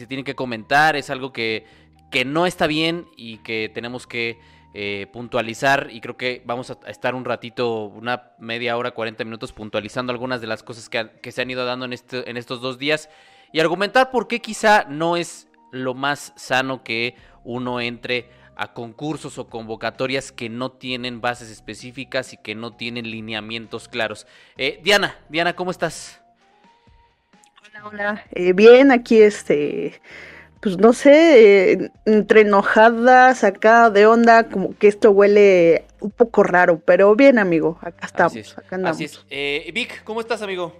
se tiene que comentar, es algo que, que no está bien y que tenemos que eh, puntualizar y creo que vamos a estar un ratito, una media hora, 40 minutos puntualizando algunas de las cosas que, se han ido dando en, este, en estos dos días y argumentar por qué quizá no es lo más sano que uno entre a concursos o convocatorias que no tienen bases específicas y que no tienen lineamientos claros. Eh, Diana, Diana, ¿cómo estás? Hola. Eh, bien, aquí este pues no sé, eh, entre enojadas, acá de onda, como que esto huele un poco raro, pero bien, amigo, acá estamos, acá andamos. Así es. Eh, Vic, ¿cómo estás, amigo?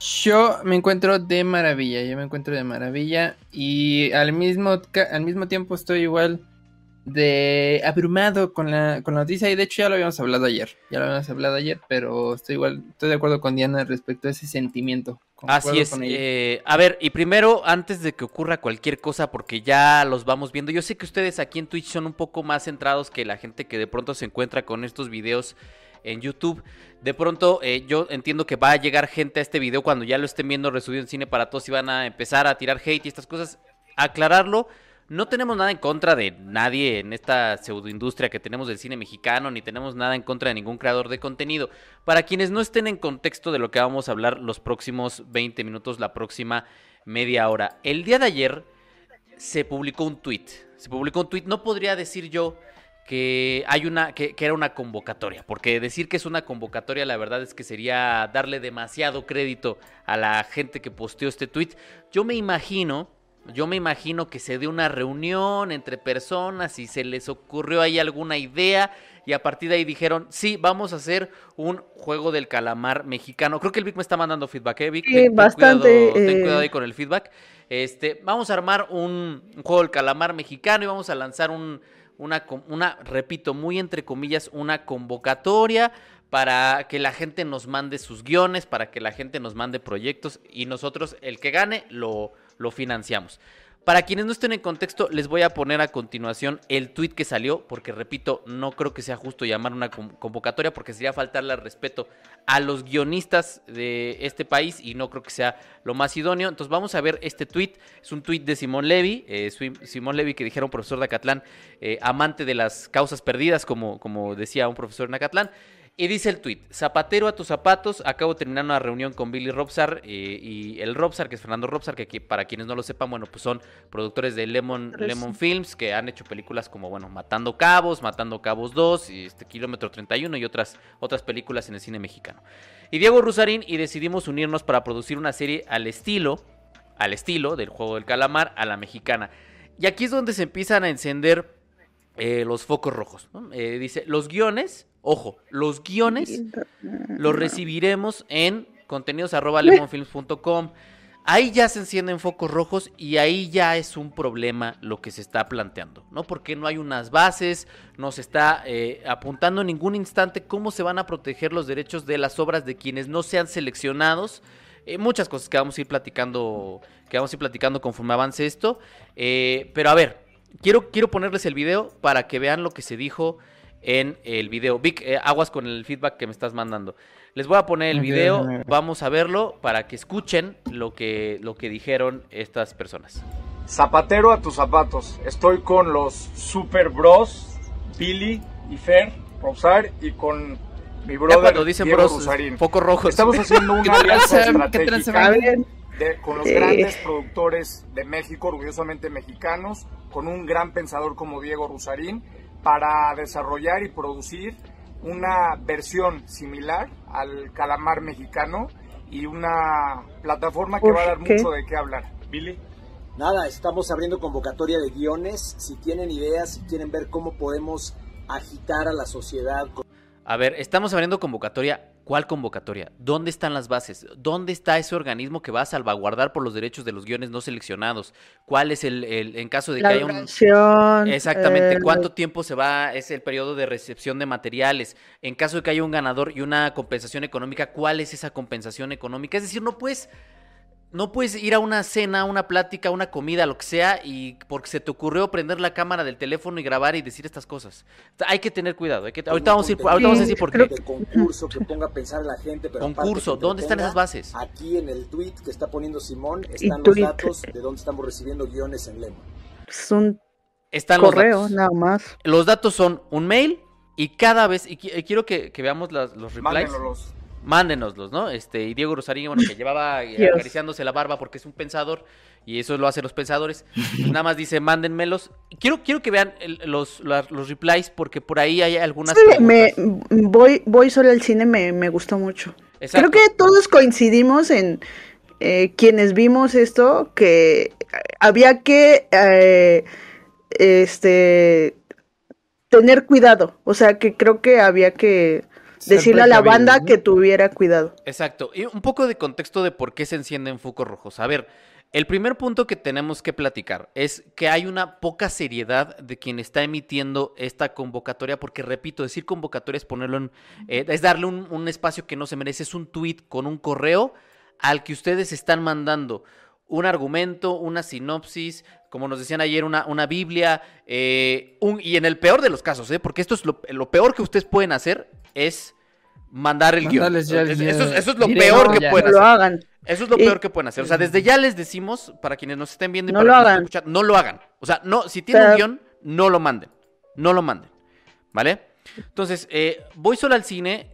Yo me encuentro de maravilla, yo me encuentro de maravilla y al mismo, al mismo tiempo estoy igual de abrumado con la, con la noticia y de hecho ya lo habíamos hablado ayer, ya lo habíamos hablado ayer, pero estoy igual, estoy de acuerdo con Diana respecto a ese sentimiento. Así es. Eh, a ver, y primero, antes de que ocurra cualquier cosa, porque ya los vamos viendo, yo sé que ustedes aquí en Twitch son un poco más centrados que la gente que de pronto se encuentra con estos videos en YouTube. De pronto, eh, yo entiendo que va a llegar gente a este video cuando ya lo estén viendo resubido en cine para todos y van a empezar a tirar hate y estas cosas. Aclararlo no tenemos nada en contra de nadie en esta pseudoindustria que tenemos del cine mexicano, ni tenemos nada en contra de ningún creador de contenido. Para quienes no estén en contexto de lo que vamos a hablar los próximos 20 minutos, la próxima media hora. El día de ayer se publicó un tweet. Se publicó un tweet. No podría decir yo que hay una que, que, era una convocatoria, porque decir que es una convocatoria la verdad es que sería darle demasiado crédito a la gente que posteó este tweet. Yo me imagino yo me imagino que se dio una reunión entre personas y se les ocurrió ahí alguna idea y a partir de ahí dijeron, sí, vamos a hacer un juego del calamar mexicano. Creo que el Vic me está mandando feedback, ¿eh, Vic? Sí, bastante. Ten eh, cuidado, ahí con el feedback. Este, vamos a armar un, juego del calamar mexicano y vamos a lanzar un, una, una, repito, muy entre comillas, una convocatoria para que la gente nos mande sus guiones, para que la gente nos mande proyectos y nosotros, el que gane, lo lo financiamos. Para quienes no estén en contexto, les voy a poner a continuación el tweet que salió, porque repito, no creo que sea justo llamar una convocatoria, porque sería faltarle al respeto a los guionistas de este país y no creo que sea lo más idóneo. Entonces vamos a ver este tweet, es un tweet de Simón Levy, eh, Simón Levy que dijeron profesor de Acatlán, eh, amante de las causas perdidas, como, como decía un profesor en Acatlán. Y dice el tweet, zapatero a tus zapatos, acabo de terminar una reunión con Billy Robsar eh, y el Robsar, que es Fernando Robsar, que para quienes no lo sepan, bueno, pues son productores de Lemon, Lemon Films, que han hecho películas como, bueno, Matando Cabos, Matando Cabos 2, y este Kilómetro 31 y otras, otras películas en el cine mexicano. Y Diego Rusarín y decidimos unirnos para producir una serie al estilo, al estilo del juego del calamar, a la mexicana. Y aquí es donde se empiezan a encender eh, los focos rojos. Eh, dice, los guiones Ojo, los guiones los recibiremos en contenidos Ahí ya se encienden focos rojos y ahí ya es un problema lo que se está planteando, ¿no? Porque no hay unas bases, no se está eh, apuntando en ningún instante cómo se van a proteger los derechos de las obras de quienes no sean seleccionados. Eh, muchas cosas que vamos a ir platicando, que vamos a ir platicando conforme avance esto. Eh, pero a ver, quiero, quiero ponerles el video para que vean lo que se dijo en el video. Vic, eh, aguas con el feedback que me estás mandando. Les voy a poner el video, vamos a verlo para que escuchen lo que, lo que dijeron estas personas. Zapatero a tus zapatos. Estoy con los Super Bros, Billy y Fer, Rosar y con mi brother dicen Diego bros, Poco rojos. Estamos haciendo una alianza estratégica con los grandes productores de México, orgullosamente mexicanos, con un gran pensador como Diego Rusarín para desarrollar y producir una versión similar al calamar mexicano y una plataforma que va a dar mucho de qué hablar. Billy. Nada, estamos abriendo convocatoria de guiones. Si tienen ideas, si quieren ver cómo podemos agitar a la sociedad. A ver, estamos abriendo convocatoria. ¿Cuál convocatoria? ¿Dónde están las bases? ¿Dónde está ese organismo que va a salvaguardar por los derechos de los guiones no seleccionados? ¿Cuál es el, en caso de que haya un... Exactamente, ¿cuánto tiempo se va? Es el periodo de recepción de materiales. En caso de que haya un ganador y una compensación económica, ¿cuál es esa compensación económica? Es decir, no puedes no puedes ir a una cena, una plática, una comida, lo que sea, y porque se te ocurrió prender la cámara del teléfono y grabar y decir estas cosas. hay que tener cuidado. ahorita vamos a, ir, ahorita vamos a decir por qué. De concurso que ponga a pensar a la gente. Pero concurso, ¿dónde están esas bases? Aquí en el tweet que está poniendo Simón están los datos de dónde estamos recibiendo guiones en Lema. Es un están correo, nada más. Los datos son un mail y cada vez, y, quiero que, veamos los replies mándenoslos, ¿no? Este, y Diego Rosarín, bueno, que llevaba acariciándose la barba porque es un pensador, y eso lo hacen los pensadores, nada más dice, mándenmelos. Quiero, quiero que vean los, los, replies, porque por ahí hay algunas sí, me, voy, voy solo al cine, me, me gustó mucho. Creo que todos coincidimos en eh, quienes vimos esto, que había que eh, este tener cuidado, o sea, que creo que había que decirle a la banda que tuviera cuidado. Exacto. Y un poco de contexto de por qué se encienden focos rojos. A ver, el primer punto que tenemos que platicar es que hay una poca seriedad de quien está emitiendo esta convocatoria, porque repito, decir convocatoria es ponerlo en, eh, es darle un, espacio que no se merece, es un tweet con un correo al que ustedes están mandando un argumento, una sinopsis, como nos decían ayer, una, una Biblia, eh, un, y en el peor de los casos, ¿eh? porque esto es lo, lo peor que ustedes pueden hacer, es mandar el guion. Eso, es, lo peor que pueden hacer. Eso es lo peor que pueden hacer. O sea, desde ya les decimos, para quienes nos estén viendo y no lo hagan. no lo hagan. O sea, no, si tienen un guion, no lo manden. No lo manden. ¿Vale? Entonces, eh, voy solo al cine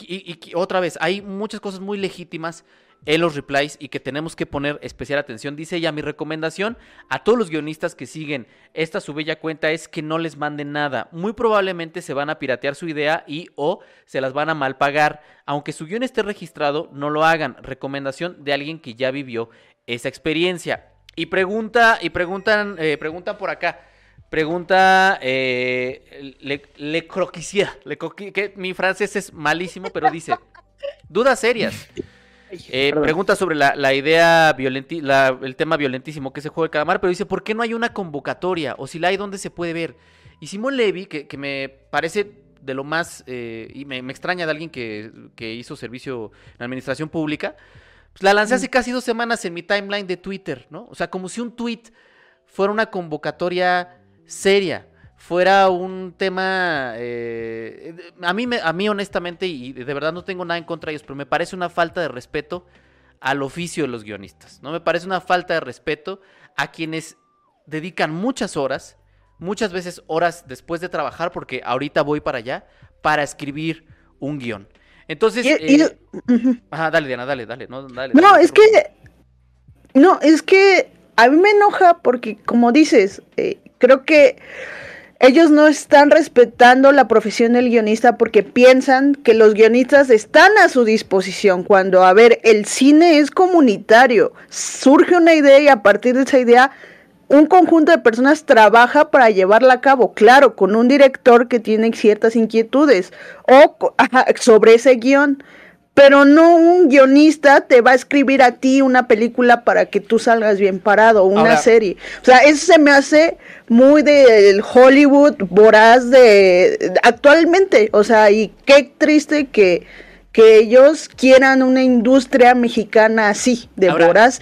y, otra vez, hay muchas cosas muy legítimas en replies y que tenemos que poner especial atención. Dice ella, mi recomendación a todos los guionistas que siguen esta su bella cuenta es que no les manden nada. Muy probablemente se van a piratear su idea y o se las van a mal pagar. Aunque su guion esté registrado, no lo hagan. Recomendación de alguien que ya vivió esa experiencia. Y pregunta, y preguntan, eh, por acá. Pregunta eh, Le, le Croquisier. Le que mi francés es malísimo, pero dice: Dudas serias. Eh, pregunta sobre la, idea violenti el tema violentísimo que es el juego de calamar, pero dice, ¿por qué no hay una convocatoria? O si la hay, ¿dónde se puede ver? Y Simón Levy, que, me parece de lo más, eh, y me, extraña de alguien que, hizo servicio en administración pública, pues la lancé hace mm. casi dos semanas en mi timeline de Twitter, ¿no? O sea, como si un tweet fuera una convocatoria seria fuera un tema, eh, a, mí a mí honestamente, y de verdad no tengo nada en contra de ellos, pero me parece una falta de respeto al oficio de los guionistas, ¿no? Me parece una falta de respeto a quienes dedican muchas horas, muchas veces horas después de trabajar, porque ahorita voy para allá, para escribir un guion. Entonces, eh, ajá, dale, Diana, dale, dale, no, dale, no es que, no, es que a mí me enoja porque, como dices, eh, creo que ellos no están respetando la profesión del guionista porque piensan que los guionistas están a su disposición cuando, a ver, el cine es comunitario. Surge una idea y a partir de esa idea un conjunto de personas trabaja para llevarla a cabo, claro, con un director que tiene ciertas inquietudes o sobre ese guion pero no un guionista te va a escribir a ti una película para que tú salgas bien parado, una serie. O sea, eso se me hace muy del Hollywood voraz de actualmente. O sea, y qué triste que, que ellos quieran una industria mexicana así, de voraz.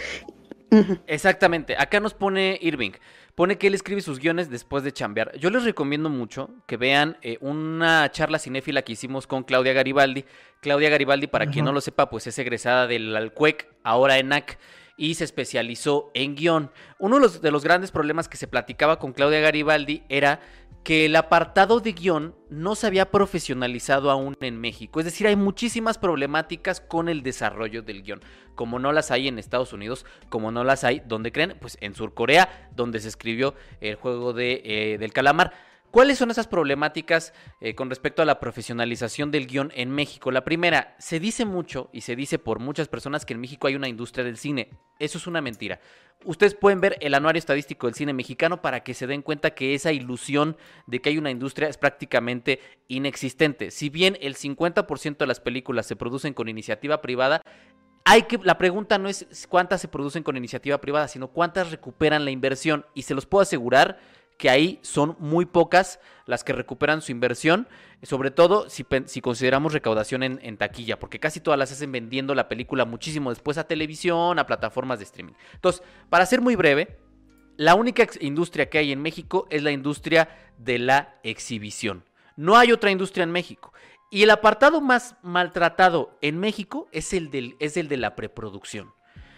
Exactamente. Acá nos pone Irving. Pone que él escribe sus guiones después de chambear. Yo les recomiendo mucho que vean eh, una charla cinéfila que hicimos con Claudia Garibaldi. Claudia Garibaldi, para quien no lo sepa, pues es egresada del Alcuec, ahora ENAC, y se especializó en guion. Uno de los, de los grandes problemas que se platicaba con Claudia Garibaldi era que el apartado de guion no se había profesionalizado aún en México. Es decir, hay muchísimas problemáticas con el desarrollo del guion. Como no las hay en Estados Unidos, como no las hay, ¿dónde creen? Pues en Surcorea, donde se escribió el juego de, eh, del calamar. ¿Cuáles son esas problemáticas eh, con respecto a la profesionalización del guion en México? La primera, se dice mucho y se dice por muchas personas que en México hay una industria del cine. Eso es una mentira. Ustedes pueden ver el anuario estadístico del cine mexicano para que se den cuenta que esa ilusión de que hay una industria es prácticamente inexistente. Si bien el 50% de las películas se producen con iniciativa privada, hay que, la pregunta no es cuántas se producen con iniciativa privada, sino cuántas recuperan la inversión. Y se los puedo asegurar que ahí son muy pocas las que recuperan su inversión, sobre todo si, si consideramos recaudación en, en, taquilla, porque casi todas las hacen vendiendo la película muchísimo después a televisión, a plataformas de streaming. Entonces, para ser muy breve, la única industria que hay en México es la industria de la exhibición. No hay otra industria en México. Y el apartado más maltratado en México es el, del, es el de la preproducción.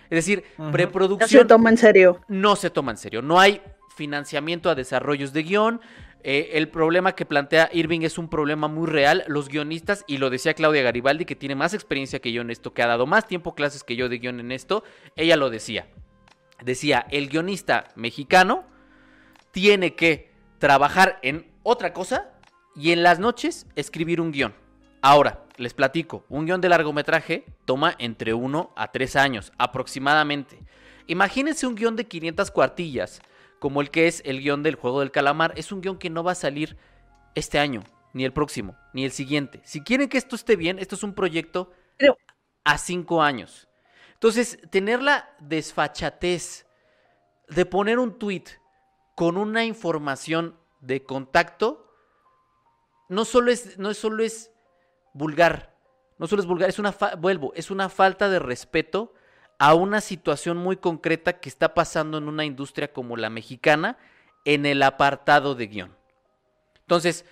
Es decir, preproducción. No se toma en serio. No se toma en serio. No hay financiamiento a desarrollos de guion. Eh, el problema que plantea Irving es un problema muy real. Los guionistas, y lo decía Claudia Garibaldi, que tiene más experiencia que yo en esto, que ha dado más tiempo clases que yo de guion en esto, ella lo decía. Decía, el guionista mexicano tiene que trabajar en otra cosa y en las noches escribir un guion. Ahora, les platico, un guion de largometraje toma entre 1 a 3 años aproximadamente. Imagínense un guion de 500 cuartillas como el que es el guion del juego del calamar, es un guion que no va a salir este año, ni el próximo, ni el siguiente. Si quieren que esto esté bien, esto es un proyecto a cinco años. Entonces, tener la desfachatez de poner un tweet con una información de contacto, no solo es, no solo es vulgar, no solo es vulgar, es una, vuelvo, es una falta de respeto a una situación muy concreta que está pasando en una industria como la mexicana en el apartado de guion. Entonces,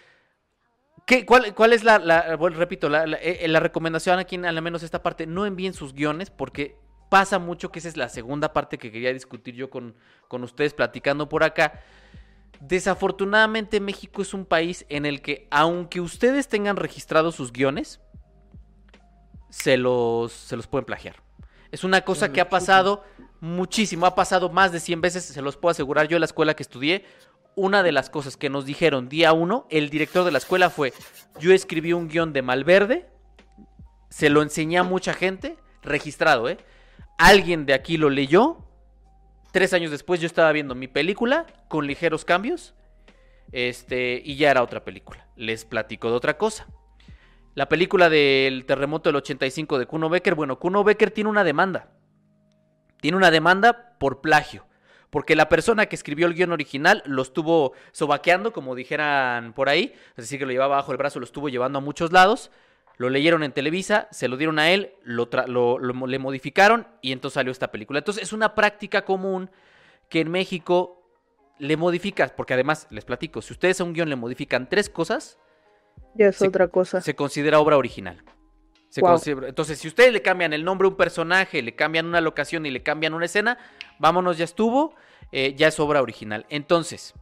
¿qué, cuál, cuál, es la, repito, eh, la, recomendación aquí, al menos esta parte? No envíen sus guiones porque pasa mucho, que esa es la segunda parte que quería discutir yo con, con ustedes platicando por acá. Desafortunadamente México es un país en el que aunque ustedes tengan registrados sus guiones, se los, se los pueden plagiar. Es una cosa que ha pasado muchísimo, ha pasado más de 100 veces, se los puedo asegurar. Yo en la escuela que estudié, una de las cosas que nos dijeron día uno, el director de la escuela fue, yo escribí un guion de Malverde, se lo enseñé a mucha gente, registrado, ¿eh? Alguien de aquí lo leyó, tres años después yo estaba viendo mi película con ligeros cambios, este, y ya era otra película. Les platico de otra cosa. La película del terremoto del 85 de Kuno Becker, bueno, Kuno Becker tiene una demanda. Tiene una demanda por plagio. Porque la persona que escribió el guion original lo estuvo sobaqueando, como dijeran por ahí. Es decir, que lo llevaba bajo el brazo, lo estuvo llevando a muchos lados. Lo leyeron en Televisa, se lo dieron a él, lo, lo le modificaron y entonces salió esta película. Entonces es una práctica común que en México le modificas, porque además, les platico, si ustedes a un guion le modifican tres cosas, ya es otra cosa. Se considera obra original. entonces, si ustedes le cambian el nombre a un personaje, le cambian una locación y le cambian una escena, vámonos, ya estuvo, eh, ya es obra original. Entonces,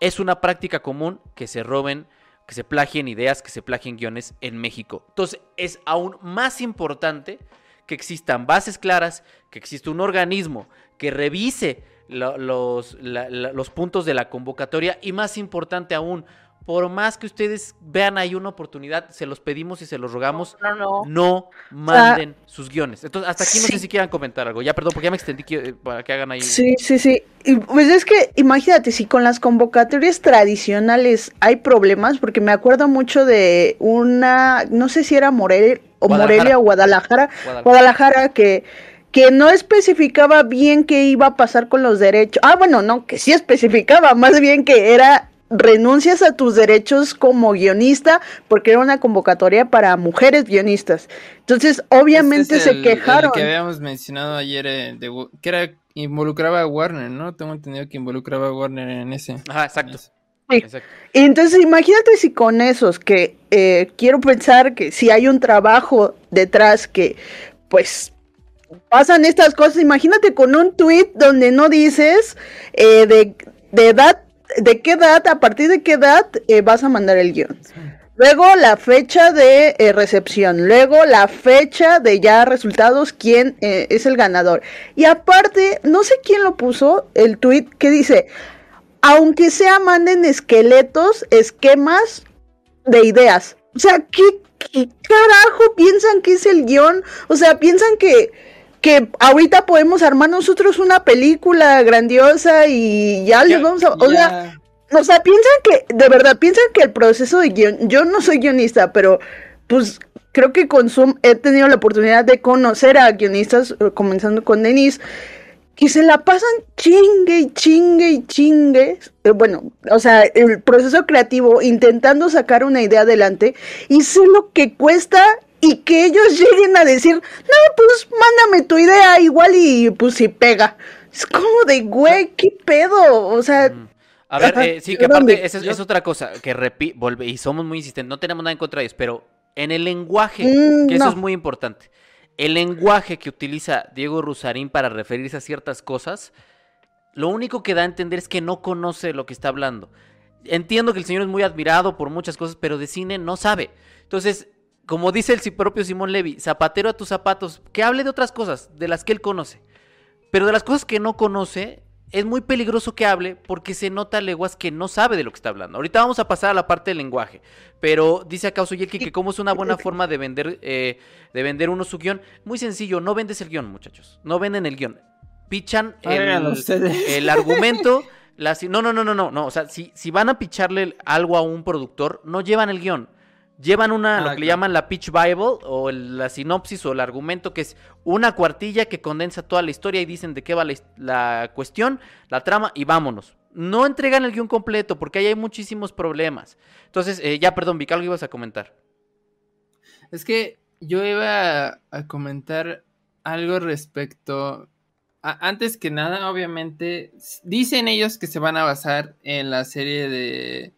es una práctica común que se roben, que se plagien ideas, que se plagien guiones en México. Entonces, es aún más importante que existan bases claras, que exista un organismo que revise los, los puntos de la convocatoria y más importante aún, por más que ustedes vean ahí una oportunidad, se los pedimos y se los rogamos, no, no, no. manden sus guiones. Entonces, hasta aquí no sé si quieran comentar algo. Ya, perdón, porque ya me extendí eh, para que hagan ahí. Sí, sí, sí. pues es que imagínate, si con las convocatorias tradicionales hay problemas, porque me acuerdo mucho de una, no sé si era Morelia o Morelia o Guadalajara, Guadalajara, Guadalajara que que no especificaba bien qué iba a pasar con los derechos. Ah, bueno, no, que sí especificaba, más bien que era renuncias a tus derechos como guionista porque era una convocatoria para mujeres guionistas. Entonces, obviamente se quejaron. El que habíamos mencionado ayer, eh, que era involucraba a Warner, ¿no? Tengo entendido que involucraba a Warner en ese. Ajá, exacto. Entonces, imagínate si con esos, que eh, quiero pensar que si hay un trabajo detrás que, pues, pasan estas cosas, imagínate con un tweet donde no dices eh, de, de edad de qué edad, a partir de qué edad eh, vas a mandar el guion. Luego la fecha de eh, recepción, luego la fecha de ya resultados, quién eh, es el ganador. Y aparte, no sé quién lo puso, el tweet que dice, aunque sea manden esqueletos, esquemas de ideas. O sea, ¿qué, qué carajo piensan que es el guion? O sea, piensan que que ahorita podemos armar nosotros una película grandiosa y ya, les vamos a... O, sea, o sea, piensan que, de verdad, piensan que el proceso de guion, yo no soy guionista, pero pues creo que con Zoom he tenido la oportunidad de conocer a guionistas, eh, comenzando con Denise, que se la pasan chingue y chingue y chingue, eh, bueno, o sea, el proceso creativo intentando sacar una idea adelante y sé lo que cuesta y que ellos lleguen a decir, no, pues mándame tu idea igual y pues si pega. Es como de, güey, qué pedo, o sea... A ver, eh, sí, que aparte, esa es, otra cosa, que repite, y somos muy insistentes, no tenemos nada en contra de ellos, pero en el lenguaje, mm, que eso es muy importante el lenguaje que utiliza Diego Rusarín para referirse a ciertas cosas, lo único que da a entender es que no conoce lo que está hablando. Entiendo que el señor es muy admirado por muchas cosas, pero de cine no sabe. Entonces, como dice el propio Simón Levy, zapatero a tus zapatos, que hable de otras cosas, de las que él conoce. Pero de las cosas que no conoce, es muy peligroso que hable porque se nota leguas que no sabe de lo que está hablando. Ahorita vamos a pasar a la parte del lenguaje, pero dice acá Yelki que cómo es una buena forma de vender, eh, de vender uno su guion. Muy sencillo, no vendes el guion, muchachos. No venden el guion. Pichan el, argumento. no, no, no, no, no, no. O sea, si, si van a picharle algo a un productor, no llevan el guion llevan una, lo ah, que le llaman la pitch bible o la sinopsis o el argumento que es una cuartilla que condensa toda la historia y dicen de qué va la, cuestión, la trama y vámonos. No entregan el guion completo porque ahí hay muchísimos problemas. Entonces, eh, ya, perdón, Vic, algo ibas a comentar. Es que yo iba a comentar algo respecto... antes que nada, obviamente, dicen ellos que se van a basar en la serie de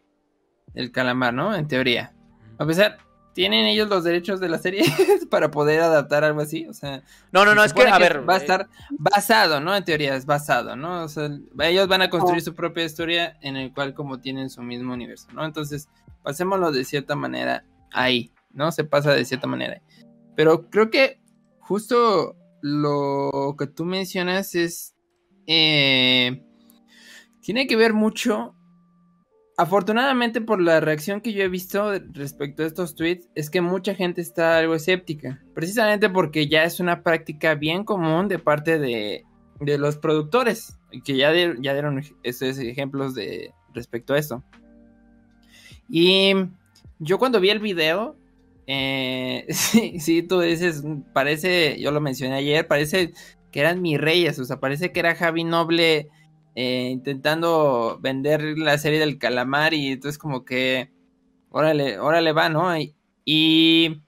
El Calamar, ¿no? En teoría. A pesar, ¿tienen ellos los derechos de la serie para poder adaptar algo así? O sea, no, no, no, es que, a ver, va a estar basado, ¿no? En teoría es basado, ¿no? O sea, ellos van a construir su propia historia en el cual como tienen su mismo universo, ¿no? Entonces, pasémoslo de cierta manera ahí, ¿no? Se pasa de cierta manera. Pero creo que justo lo que tú mencionas es... Eh, tiene que ver mucho afortunadamente por la reacción que yo he visto respecto a estos tweets es que mucha gente está algo escéptica, precisamente porque ya es una práctica bien común de parte de, los productores, que ya, ya dieron esos ejemplos de respecto a eso. Y yo cuando vi el video, eh, sí, sí, tú dices, parece, yo lo mencioné ayer, parece que eran mis reyes, o sea, parece que era Javi Noble eh, intentando vender la serie del calamar y entonces como que, órale, órale va, ¿no? Y,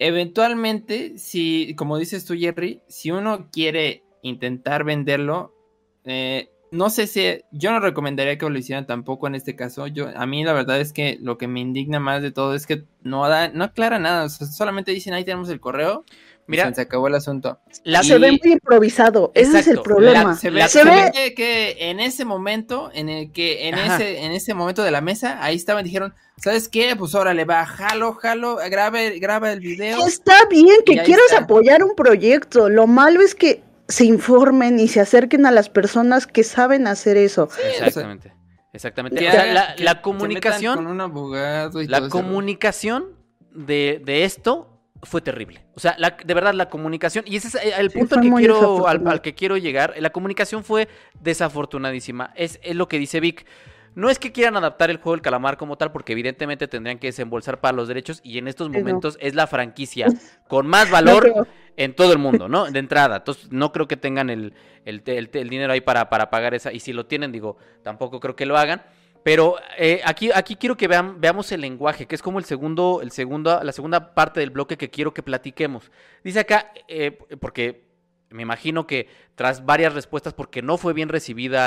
eventualmente, si, como dices tú, Jerry, si uno quiere intentar venderlo, eh, no sé si, yo no recomendaría que lo hicieran tampoco en este caso. Yo, a mí la verdad es que lo que me indigna más de todo es que no da, no aclara nada, solamente dicen ahí tenemos el correo Mira, se acabó el asunto. Se ve muy improvisado, ese es el problema. se ve, que en ese momento, en el que en ese en ese momento de la mesa, ahí estaban dijeron, ¿sabes qué? Pues órale, va, jalo, jalo, grabe, graba el video. Está bien que quieras apoyar un proyecto, lo malo es que se informen y se acerquen a las personas que saben hacer eso. exactamente. Exactamente. la, comunicación. un abogado la comunicación de, de esto fue terrible. O sea, de verdad, la comunicación, y ese es el punto al que, quiero, al, que quiero llegar, la comunicación fue desafortunadísima. Es, lo que dice Vic. No es que quieran adaptar el juego del calamar como tal, porque evidentemente tendrían que desembolsar para los derechos y en estos momentos es la franquicia con más valor en todo el mundo, ¿no? De entrada. Entonces, no creo que tengan el, el, dinero ahí para, para pagar esa. Y si lo tienen, digo, tampoco creo que lo hagan. Pero eh, aquí, aquí quiero que vean, veamos el lenguaje, que es como el segundo, el segundo, la segunda parte del bloque que quiero que platiquemos. Dice acá, eh, porque me imagino que tras varias respuestas, porque no fue bien recibida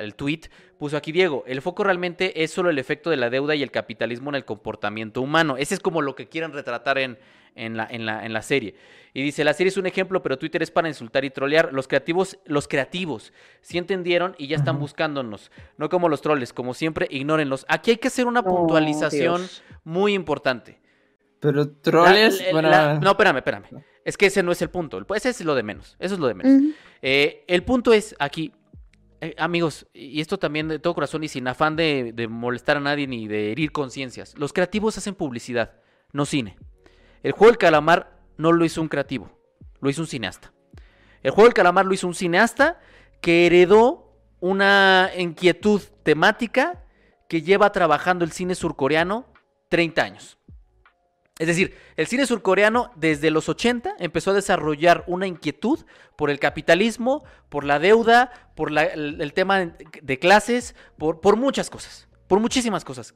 el tweet, puso aquí Diego, el foco realmente es solo el efecto de la deuda y el capitalismo en el comportamiento humano. Ese es como lo que quieren retratar en, en la, en la, en la serie. Y dice, la serie es un ejemplo, pero Twitter es para insultar y trolear. Los creativos, los creativos, sí entendieron y ya están buscándonos. No como los troles, como siempre, ignórenlos. Aquí hay que hacer una oh, puntualización muy importante. Pero troles... no, espérame, espérame. Es que ese no es el punto. Ese es lo de menos. Eso es lo de menos. Eh, el punto es aquí, eh, amigos, y esto también de todo corazón y sin afán de, de molestar a nadie ni de herir conciencias. Los creativos hacen publicidad, no cine. El juego del calamar no lo hizo un creativo, lo hizo un cineasta. El juego del calamar lo hizo un cineasta que heredó una inquietud temática que lleva trabajando el cine surcoreano 30 años. Es decir, el cine surcoreano desde los 80 empezó a desarrollar una inquietud por el capitalismo, por la deuda, por el, tema de clases, por, por muchas cosas, por muchísimas cosas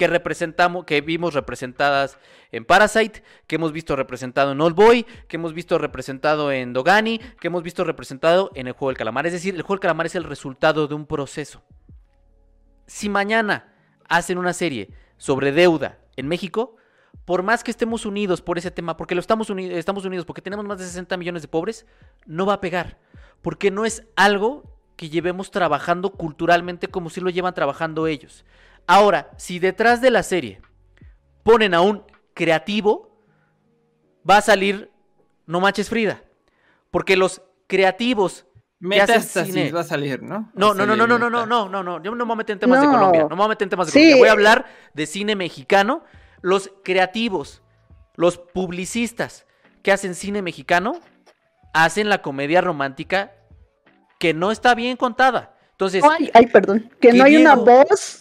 que representamos, que vimos representadas en Parasite, que hemos visto representado en Old Boy, que hemos visto representado en Dogani, que hemos visto representado en el juego del calamar. Es decir, el juego del calamar es el resultado de un proceso. Si mañana hacen una serie sobre deuda en México, por más que estemos unidos por ese tema, porque lo estamos, estamos unidos, porque tenemos más de 60 millones de pobres, no va a pegar. Porque no es algo que llevemos trabajando culturalmente como si lo llevan trabajando ellos. Ahora, si detrás de la serie ponen a un creativo, va a salir No Manches Frida. Porque los creativos Metástasis va a salir, ¿no? No, no, no, no, no, no, no, no, no, no. Yo no me voy a meter en temas de Colombia. No me voy a meter en temas de Colombia. Voy a hablar de cine mexicano. Los creativos, los publicistas que hacen cine mexicano, hacen la comedia romántica que no está bien contada. Entonces. Ay, ay perdón. Que no hay una voz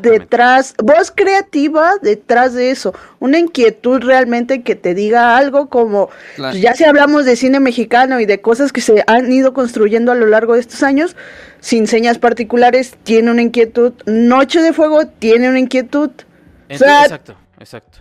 detrás, voz creativa detrás de eso, una inquietud realmente que te diga algo como, pues, ya si hablamos de cine mexicano y de cosas que se han ido construyendo a lo largo de estos años, sin señas particulares, tiene una inquietud, Noche de Fuego tiene una inquietud. exacto, exacto.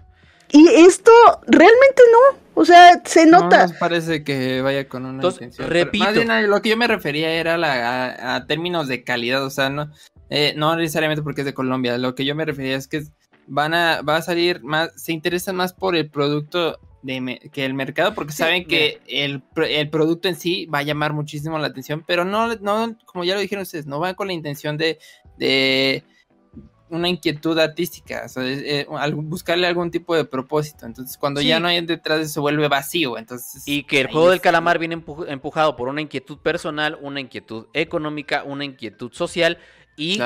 Y esto realmente no, o sea, se nota. No parece que vaya con una intención. Repito. más bien lo que yo me refería era la, a, términos de calidad, o sea, no, eh, no necesariamente porque es de Colombia. Lo que yo me refería es que van a, va a salir más, se interesan más por el producto de, que el mercado, porque saben que el, producto en sí va a llamar muchísimo la atención, pero no, no, como ya lo dijeron ustedes, no van con la intención de, de una inquietud artística, o sea, eh, buscarle algún tipo de propósito. Entonces, cuando ya no hay detrás de eso, se vuelve vacío. Entonces, y que el juego del calamar viene empujado por una inquietud personal, una inquietud económica, una inquietud social y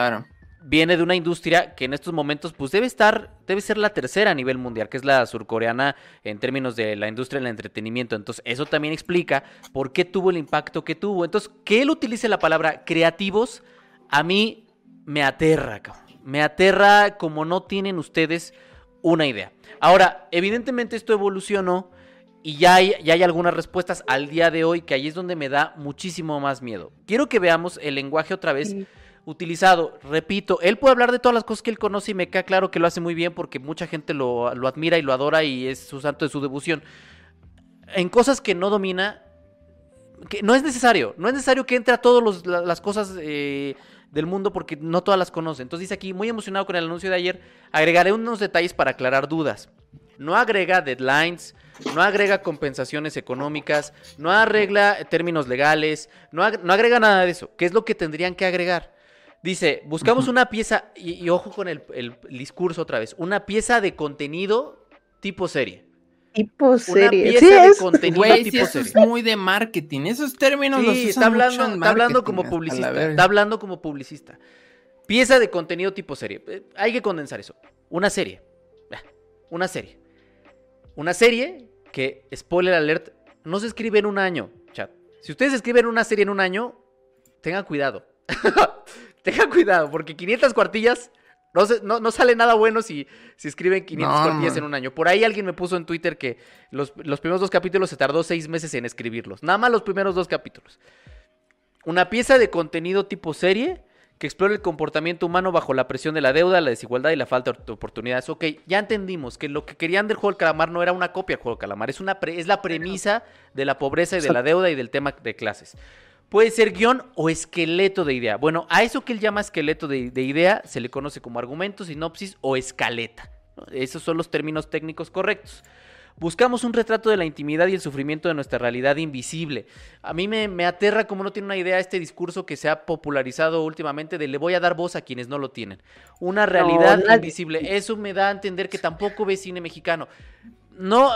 viene de una industria que en estos momentos pues debe estar, debe ser la tercera a nivel mundial, que es la surcoreana en términos de la industria del entretenimiento. Entonces eso también explica por qué tuvo el impacto que tuvo. Entonces que él utilice la palabra creativos, a mí me aterra, Me aterra como no tienen ustedes una idea. Ahora, evidentemente esto evolucionó y ya hay, ya hay algunas respuestas al día de hoy que ahí es donde me da muchísimo más miedo. Quiero que veamos el lenguaje otra vez utilizado. Repito, él puede hablar de todas las cosas que él conoce y me queda claro que lo hace muy bien porque mucha gente lo, admira y lo adora y es su santo de su devoción. En cosas que no domina, que no es necesario, no es necesario que entre a todas las cosas eh, del mundo porque no todas las conoce. Entonces dice aquí, muy emocionado con el anuncio de ayer, agregaré unos detalles para aclarar dudas. No agrega deadlines, no agrega compensaciones económicas, no arregla términos legales, no, no agrega nada de eso. ¿Qué es lo que tendrían que agregar? Dice, buscamos una pieza, y, ojo con el, discurso otra vez, una pieza de contenido tipo serie. Tipo serie. Una pieza de contenido tipo serie. es muy de marketing. Esos términos los está hablando, está hablando como publicista. Está hablando como publicista. Pieza de contenido tipo serie. Eh, hay que condensar eso. Una serie. Una serie. Una serie que, spoiler alert, no se escribe en un año, chat. Si ustedes escriben una serie en un año, tengan cuidado. Tengan cuidado, porque 500 cuartillas no, no, sale nada bueno si, si escriben 500 cuartillas en un año. Por ahí alguien me puso en Twitter que los, primeros dos capítulos se tardó seis meses en escribirlos. Nada más los primeros dos capítulos. Una pieza de contenido tipo serie que explora el comportamiento humano bajo la presión de la deuda, la desigualdad y la falta de oportunidades. Ok, ya entendimos que lo que querían del juego del calamar no era una copia del juego del calamar, es, una es la premisa de la pobreza y de la deuda y del tema de clases. Puede ser guion o esqueleto de idea. Bueno, a eso que él llama esqueleto de, idea se le conoce como argumento, sinopsis o escaleta. Esos son los términos técnicos correctos. Buscamos un retrato de la intimidad y el sufrimiento de nuestra realidad invisible. A mí me, aterra como no tiene una idea este discurso que se ha popularizado últimamente de le voy a dar voz a quienes no lo tienen. Una realidad invisible. Eso me da a entender que tampoco ve cine mexicano. No,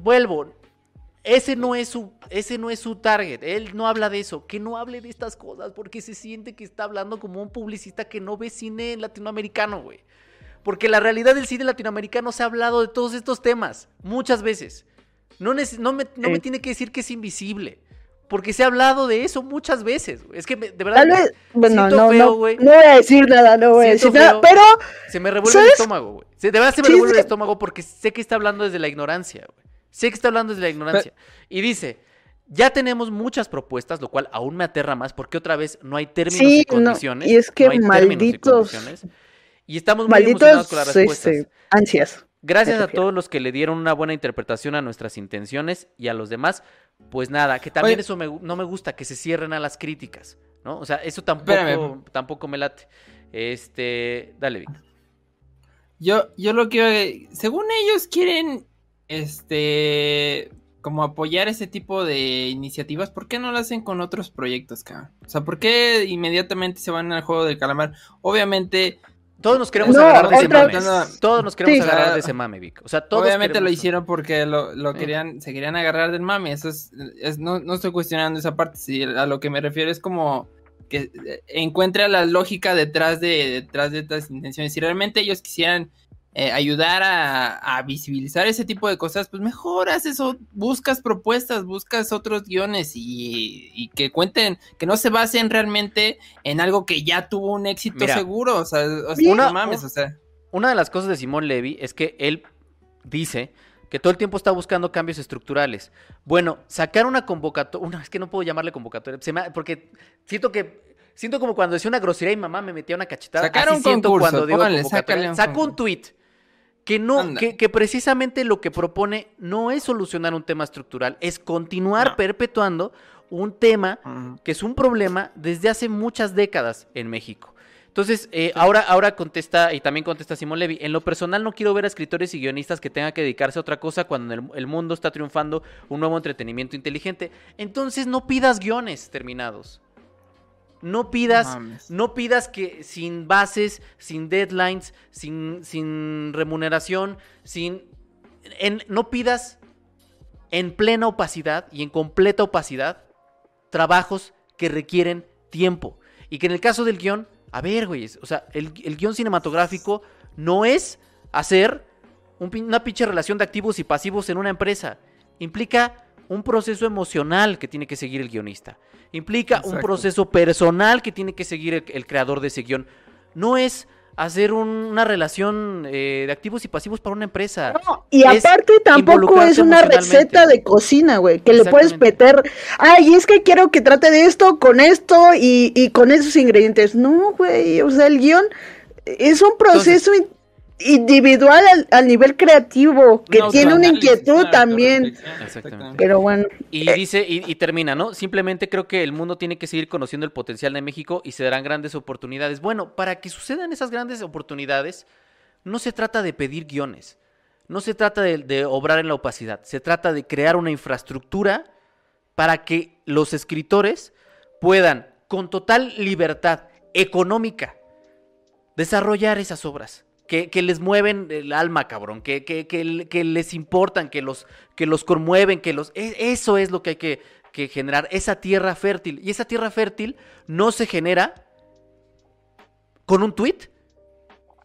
vuelvo, ese no es su, ese no es su target. Él no habla de eso. Que no hable de estas cosas porque se siente que está hablando como un publicista que no ve cine latinoamericano, güey. Porque la realidad del cine latinoamericano se ha hablado de todos estos temas muchas veces. No, no, me, no me tiene que decir que es invisible. Porque se ha hablado de eso muchas veces. Es que de verdad. bueno, no, no, no voy a decir nada, no voy a decir nada. Pero. Se me revuelve el estómago, güey. De verdad se me revuelve el estómago porque sé que está hablando desde la ignorancia, güey. Sé que está hablando desde la ignorancia. Y dice. Ya tenemos muchas propuestas, lo cual aún me aterra más porque otra vez no hay términos y condiciones. y es que malditos. Y, estamos muy emocionados con las respuestas. ansias. Gracias a todos los que le dieron una buena interpretación a nuestras intenciones y a los demás. Pues nada, que también eso no me gusta, que se cierren a las críticas, ¿no? O sea, eso tampoco, tampoco me late. Este, dale, Vic. Yo, yo lo que, según ellos quieren, este, como apoyar ese tipo de iniciativas, ¿por qué no lo hacen con otros proyectos, cabrón? O sea, ¿por qué inmediatamente se van al juego del calamar? Obviamente, todos nos queremos agarrar de ese mame. Todos nos queremos agarrar de ese mame, Vic. O sea, todos Obviamente lo hicieron porque lo, lo querían, se querían agarrar del mame. Eso es, no, no, estoy cuestionando esa parte. Sí, a lo que me refiero es como que encuentre la lógica detrás de, detrás de estas intenciones. Si realmente ellos quisieran eh, ayudar a, visibilizar ese tipo de cosas, pues mejoras eso, buscas propuestas, buscas otros guiones y, que cuenten, que no se basen realmente en algo que ya tuvo un éxito seguro, o sea, una, mames, o sea. Una de las cosas de Simón Levy es que él dice que todo el tiempo está buscando cambios estructurales. Bueno, sacar una convocatoria, una, es que no puedo llamarle convocatoria, porque siento que siento como cuando decía una grosería y mamá me metía una cachetada. Sacar un siento cuando digo Saco un tweet que no, que, precisamente lo que propone no es solucionar un tema estructural, es continuar perpetuando un tema que es un problema desde hace muchas décadas en México. Entonces, eh, ahora, ahora contesta, y también contesta Simón Levy, en lo personal no quiero ver a escritores y guionistas que tengan que dedicarse a otra cosa cuando el, el mundo está triunfando un nuevo entretenimiento inteligente. Entonces no pidas guiones terminados. No pidas, no, pidas que sin bases, sin deadlines, sin, sin remuneración, sin. En, no pidas en plena opacidad y en completa opacidad trabajos que requieren tiempo. Y que en el caso del guion, a ver, güey, o sea, el, el guion cinematográfico no es hacer una pinche relación de activos y pasivos en una empresa. Implica un proceso emocional que tiene que seguir el guionista. Implica un proceso personal que tiene que seguir el, creador de ese guion. No es hacer una relación eh, de activos y pasivos para una empresa. y aparte tampoco es una receta de cocina, güey, que le puedes meter, ay, es que quiero que trate de esto con esto y, y con esos ingredientes. No, güey, o sea, el guion es un proceso individual al, nivel creativo, que tiene una inquietud también. Pero bueno. Y eh, dice, y, termina, ¿no? Simplemente creo que el mundo tiene que seguir conociendo el potencial de México y se darán grandes oportunidades. Bueno, para que sucedan esas grandes oportunidades, no se trata de pedir guiones, no se trata de, de obrar en la opacidad, se trata de crear una infraestructura para que los escritores puedan, con total libertad económica, desarrollar esas obras que, les mueven el alma, cabrón, que, que, les importan, que los, que los conmueven, que los... E, eso es lo que hay que, generar, esa tierra fértil. Y esa tierra fértil no se genera con un tweet,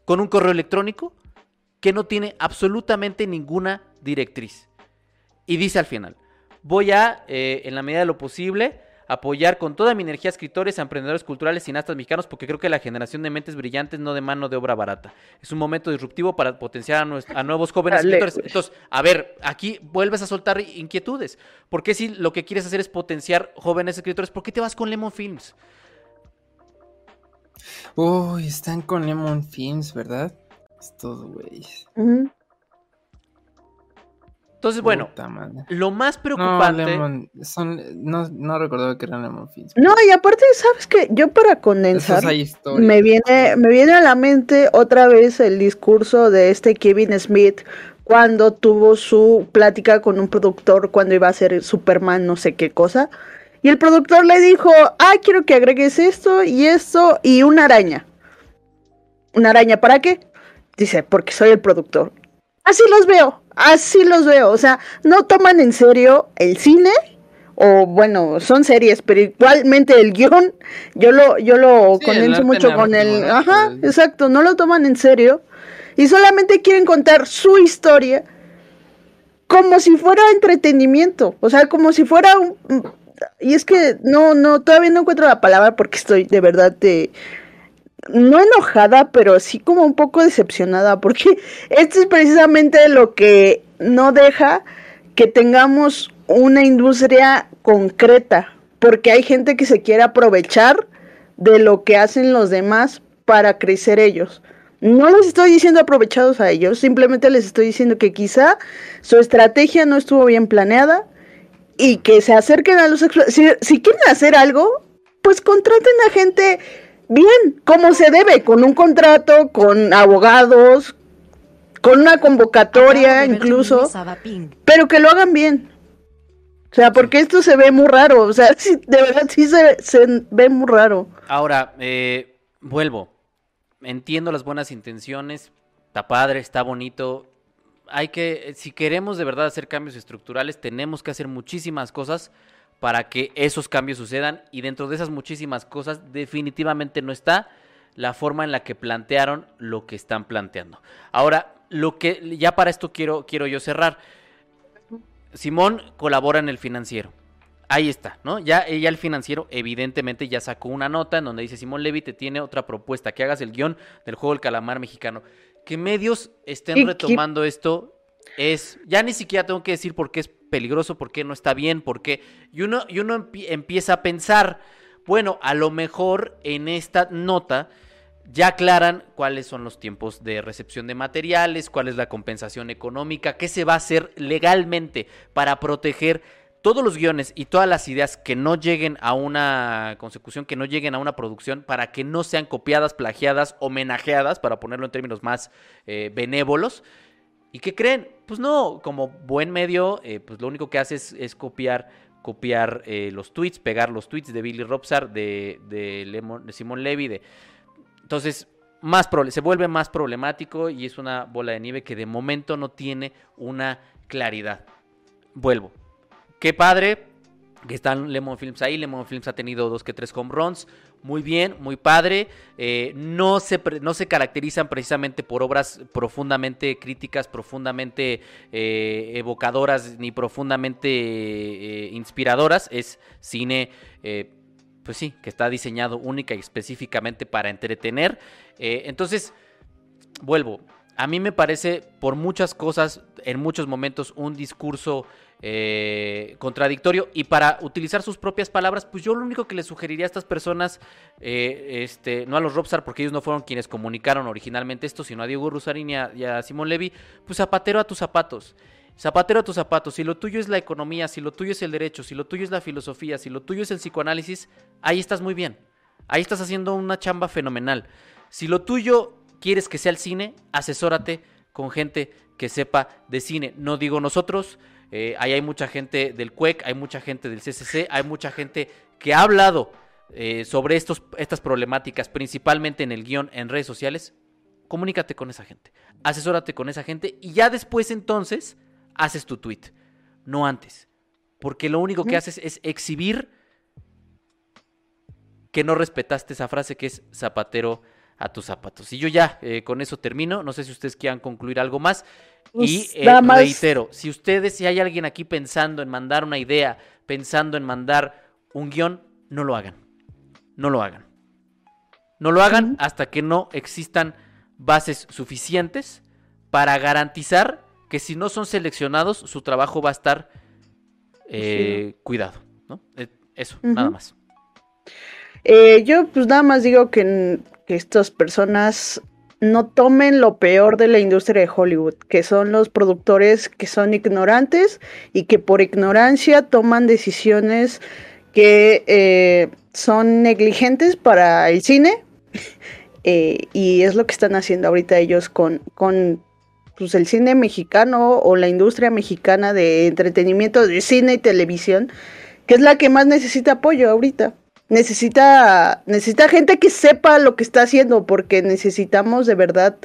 con un correo electrónico, que no tiene absolutamente ninguna directriz. Y dice al final, voy a, eh, en la medida de lo posible, apoyar con toda mi energía a escritores, a emprendedores culturales, cineastas mexicanos, porque creo que la generación de mentes brillantes no de mano de obra barata. Es un momento disruptivo para potenciar a, nuevos jóvenes escritores. Entonces, a ver, aquí vuelves a soltar inquietudes. ¿Por qué si lo que quieres hacer es potenciar jóvenes escritores, por qué te vas con Lemon Films? Uy, están con Lemon Films, ¿verdad? Estos güeyes. Entonces, bueno, lo más preocupante. No, no, recordaba que eran Lemon Films. No, y aparte, ¿sabes qué? Yo para condensar, me viene, me viene a la mente otra vez el discurso de este Kevin Smith cuando tuvo su plática con un productor cuando iba a ser Superman, no sé qué cosa. Y el productor le dijo, ah, quiero que agregues esto y esto y una araña. ¿Una araña para qué? Dice, porque soy el productor. Así los veo, así los veo. O sea, no toman en serio el cine, o bueno, son series, pero igualmente el guion, yo lo, yo lo condenso mucho con el. Ajá, exacto, no lo toman en serio. Y solamente quieren contar su historia como si fuera entretenimiento. O sea, como si fuera un. y es que no, no, todavía no encuentro la palabra porque estoy de verdad de no enojada, pero sí como un poco decepcionada, porque esto es precisamente lo que no deja que tengamos una industria concreta, porque hay gente que se quiere aprovechar de lo que hacen los demás para crecer ellos. No les estoy diciendo aprovechados a ellos, simplemente les estoy diciendo que quizá su estrategia no estuvo bien planeada y que se acerquen a los... Si, si quieren hacer algo, pues contraten a gente bien, como se debe, con un contrato, con abogados, con una convocatoria incluso, pero que lo hagan bien. O sea, porque esto se ve muy raro, o sea, de verdad sí se, se ve muy raro. Ahora, eh, vuelvo, entiendo las buenas intenciones, está padre, está bonito. Hay que, si queremos de verdad hacer cambios estructurales, tenemos que hacer muchísimas cosas para que esos cambios sucedan y dentro de esas muchísimas cosas definitivamente no está la forma en la que plantearon lo que están planteando. Ahora, lo que ya para esto quiero quiero yo cerrar. Simón colabora en el financiero. Ahí está, ¿no? Ya ella el financiero evidentemente ya sacó una nota en donde dice Simón Levy te tiene otra propuesta, que hagas el guion del juego del calamar mexicano. Que medios estén retomando esto es, ya ni siquiera tengo que decir por qué es peligroso, por qué no está bien, por qué. Y uno, y uno empieza a pensar, bueno, a lo mejor en esta nota ya aclaran cuáles son los tiempos de recepción de materiales, cuál es la compensación económica, qué se va a hacer legalmente para proteger todos los guiones y todas las ideas que no lleguen a una consecución, que no lleguen a una producción, para que no sean copiadas, plagiadas, homenajeadas, para ponerlo en términos más eh, benévolos. ¿Y qué creen? Pues no, como buen medio, eh, pues lo único que hace es, copiar, copiar eh, los tweets, pegar los tweets de Billy Robsar, de, de, de Simón Levy, de... Entonces, más se vuelve más problemático y es una bola de nieve que de momento no tiene una claridad. Vuelvo. Qué padre que están Lemon Films ahí. Lemon Films ha tenido dos que tres home runs muy bien, muy padre. Eh, no, se, no se caracterizan precisamente por obras profundamente críticas, profundamente eh, evocadoras, ni profundamente eh, inspiradoras. Es cine, pues sí, que está diseñado única y específicamente para entretener. entonces, vuelvo. A mí me parece, por muchas cosas, en muchos momentos, un discurso eh, contradictorio. Y para utilizar sus propias palabras, pues yo lo único que les sugeriría a estas personas, eh, este, no a los Robstar, porque ellos no fueron quienes comunicaron originalmente esto, sino a Diego Rusarín y a, Simón Levy, pues zapatero a tus zapatos. Zapatero a tus zapatos, si lo tuyo es la economía, si lo tuyo es el derecho, si lo tuyo es la filosofía, si lo tuyo es el psicoanálisis, ahí estás muy bien. Ahí estás haciendo una chamba fenomenal. Si lo tuyo quieres que sea el cine, asesórate con gente que sepa de cine. No digo nosotros, eh, ahí hay mucha gente del CUEC, hay mucha gente del CCC, hay mucha gente que ha hablado eh, sobre estos, estas problemáticas, principalmente en el guion en redes sociales. Comunícate con esa gente, asesórate con esa gente y ya después entonces haces tu tweet, no antes. Porque lo único que haces es exhibir que no respetaste esa frase que es zapatero a tus zapatos. Y yo ya eh, con eso termino. No sé si ustedes quieran concluir algo más. y pues, eh, reitero, si ustedes, si hay alguien aquí pensando en mandar una idea, pensando en mandar un guion, no lo hagan. No lo hagan. No lo hagan hasta que no existan bases suficientes para garantizar que si no son seleccionados, su trabajo va a estar eh, cuidado. ¿no? Eso, nada más. yo pues nada más digo que que estas personas no tomen lo peor de la industria de Hollywood, que son los productores que son ignorantes y que por ignorancia toman decisiones que eh, son negligentes para el cine. Eh, y es lo que están haciendo ahorita ellos con, con pues, el cine mexicano o la industria mexicana de entretenimiento de cine y televisión, que es la que más necesita apoyo ahorita necesita, necesita gente que sepa lo que está haciendo, porque necesitamos de verdad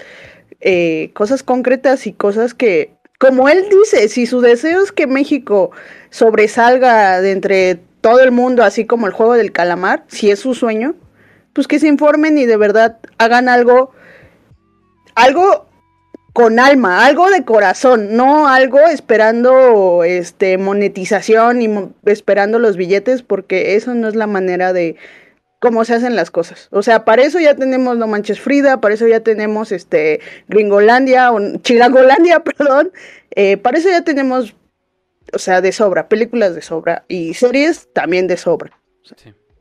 eh, cosas concretas y cosas que, como él dice, si su deseo es que México sobresalga de entre todo el mundo, así como el juego del calamar, si es su sueño, pues que se informen y de verdad hagan algo, algo con alma, algo de corazón, no algo esperando este monetización y esperando los billetes, porque eso no es la manera de cómo se hacen las cosas. O sea, para eso ya tenemos No Manches Frida, para eso ya tenemos este Gringolandia o Chilangolandia, perdón. Eh, para eso ya tenemos, o sea, de sobra, películas de sobra y series también de sobra.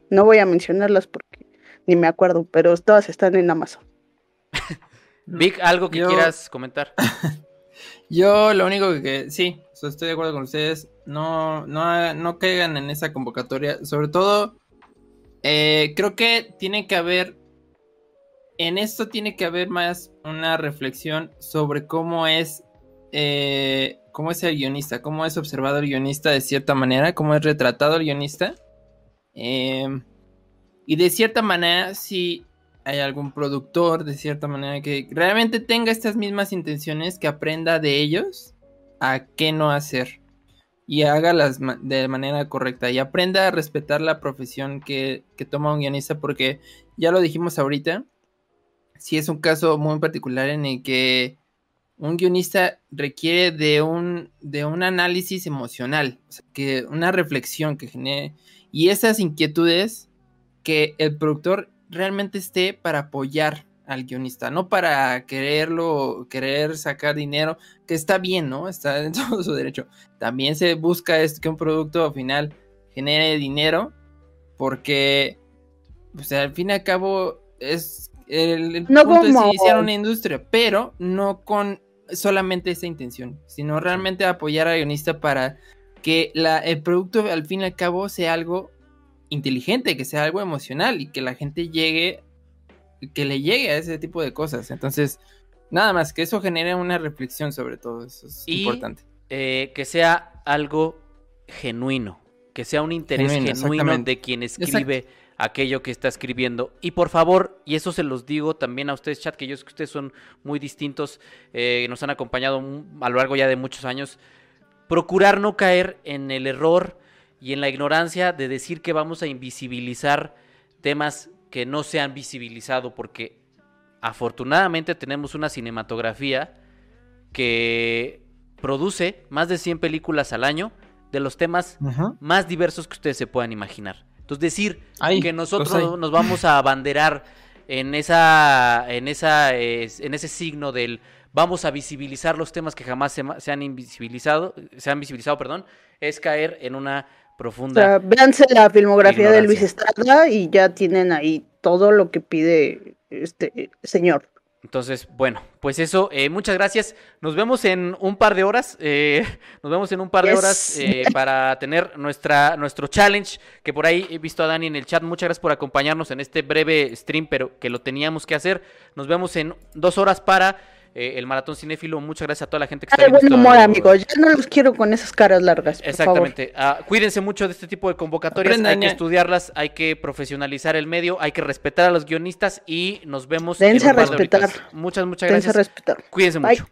No voy a mencionarlas porque ni me acuerdo, pero todas están en Amazon. Vic, ¿algo que quieras comentar? Yo lo único que, sí, estoy de acuerdo con ustedes, no, no, no caigan en esa convocatoria, sobre todo, eh, creo que tiene que haber, en esto tiene que haber más una reflexión sobre cómo es, eh, cómo es el guionista, cómo es observado el guionista de cierta manera, cómo es retratado el guionista. Eh, y de cierta manera, si hay algún productor de cierta manera que realmente tenga estas mismas intenciones, que aprenda de ellos a qué no hacer y hágalas de manera correcta y aprenda a respetar la profesión que, toma un guionista porque ya lo dijimos ahorita, si es un caso muy particular en el que un guionista requiere de un, de un análisis emocional, que una reflexión que genere y esas inquietudes que el productor realmente esté para apoyar al guionista, no para quererlo, querer sacar dinero, que está bien, ¿no? Está en todo su derecho. También se busca que un producto final genere dinero, porque, o sea, al fin y al cabo, es el, punto es iniciar una industria, pero no con solamente esa intención, sino realmente apoyar al guionista para que la, el producto al fin y al cabo sea algo inteligente, que sea algo emocional y que la gente llegue, que le llegue a ese tipo de cosas. Entonces, nada más, que eso genere una reflexión sobre todo, eso es importante. Eh, que sea algo genuino, que sea un interés genuino, de quien escribe aquello que está escribiendo. Y por favor, y eso se los digo también a ustedes, chat, que yo sé que ustedes son muy distintos, eh, nos han acompañado a lo largo ya de muchos años, procurar no caer en el error y en la ignorancia de decir que vamos a invisibilizar temas que no se han visibilizado porque afortunadamente tenemos una cinematografía que produce más de 100 películas al año de los temas más diversos que ustedes se puedan imaginar. Entonces decir que nosotros nos vamos a abanderar en esa en esa en ese signo del vamos a visibilizar los temas que jamás se, se han invisibilizado, se han visibilizado, perdón, es caer en una profunda. O véanse la filmografía de Luis Estrada y ya tienen ahí todo lo que pide este señor. Entonces, bueno, pues eso, eh, muchas gracias. Nos vemos en un par de horas. Eh, nos vemos en un par de horas eh, para tener nuestra, nuestro challenge. Que por ahí he visto a Dani en el chat. Muchas gracias por acompañarnos en este breve stream, pero que lo teníamos que hacer. Nos vemos en dos horas para eh, el Maratón Cinéfilo. Muchas gracias a toda la gente que está viendo. buen humor, amigos. Ya no los quiero con esas caras largas. Exactamente. Ah, cuídense mucho de este tipo de convocatorias. hay que estudiarlas, hay que profesionalizar el medio, hay que respetar a los guionistas y nos vemos Dense en a respetar. Muchas, muchas gracias. Dense a respetar. Cuídense mucho.